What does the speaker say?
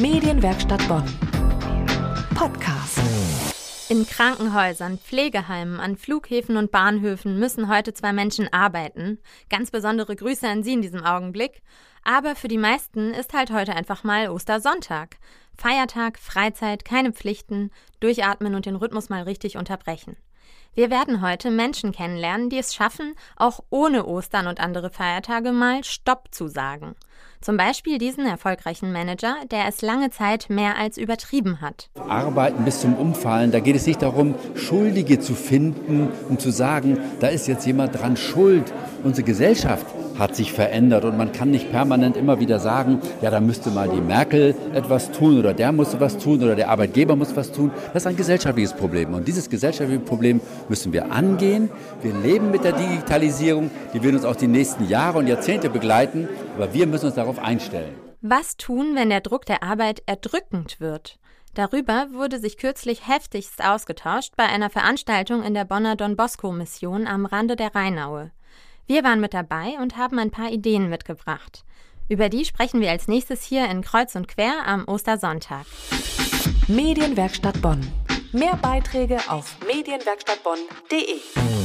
Medienwerkstatt Bonn. Podcast. In Krankenhäusern, Pflegeheimen, an Flughäfen und Bahnhöfen müssen heute zwei Menschen arbeiten. Ganz besondere Grüße an Sie in diesem Augenblick. Aber für die meisten ist halt heute einfach mal Ostersonntag. Feiertag, Freizeit, keine Pflichten, durchatmen und den Rhythmus mal richtig unterbrechen. Wir werden heute Menschen kennenlernen, die es schaffen, auch ohne Ostern und andere Feiertage mal Stopp zu sagen. Zum Beispiel diesen erfolgreichen Manager, der es lange Zeit mehr als übertrieben hat. Arbeiten bis zum Umfallen, da geht es nicht darum, Schuldige zu finden, um zu sagen, da ist jetzt jemand dran schuld. Unsere Gesellschaft hat sich verändert und man kann nicht permanent immer wieder sagen, ja, da müsste mal die Merkel etwas tun oder der muss was tun oder der Arbeitgeber muss was tun. Das ist ein gesellschaftliches Problem und dieses gesellschaftliche Problem müssen wir angehen. Wir leben mit der Digitalisierung, die wird uns auch die nächsten Jahre und Jahrzehnte begleiten, aber wir müssen uns darauf einstellen. Was tun, wenn der Druck der Arbeit erdrückend wird? Darüber wurde sich kürzlich heftigst ausgetauscht bei einer Veranstaltung in der Bonner Don Bosco Mission am Rande der Rheinaue. Wir waren mit dabei und haben ein paar Ideen mitgebracht. Über die sprechen wir als nächstes hier in Kreuz und Quer am Ostersonntag. Medienwerkstatt Bonn. Mehr Beiträge auf medienwerkstattbonn.de.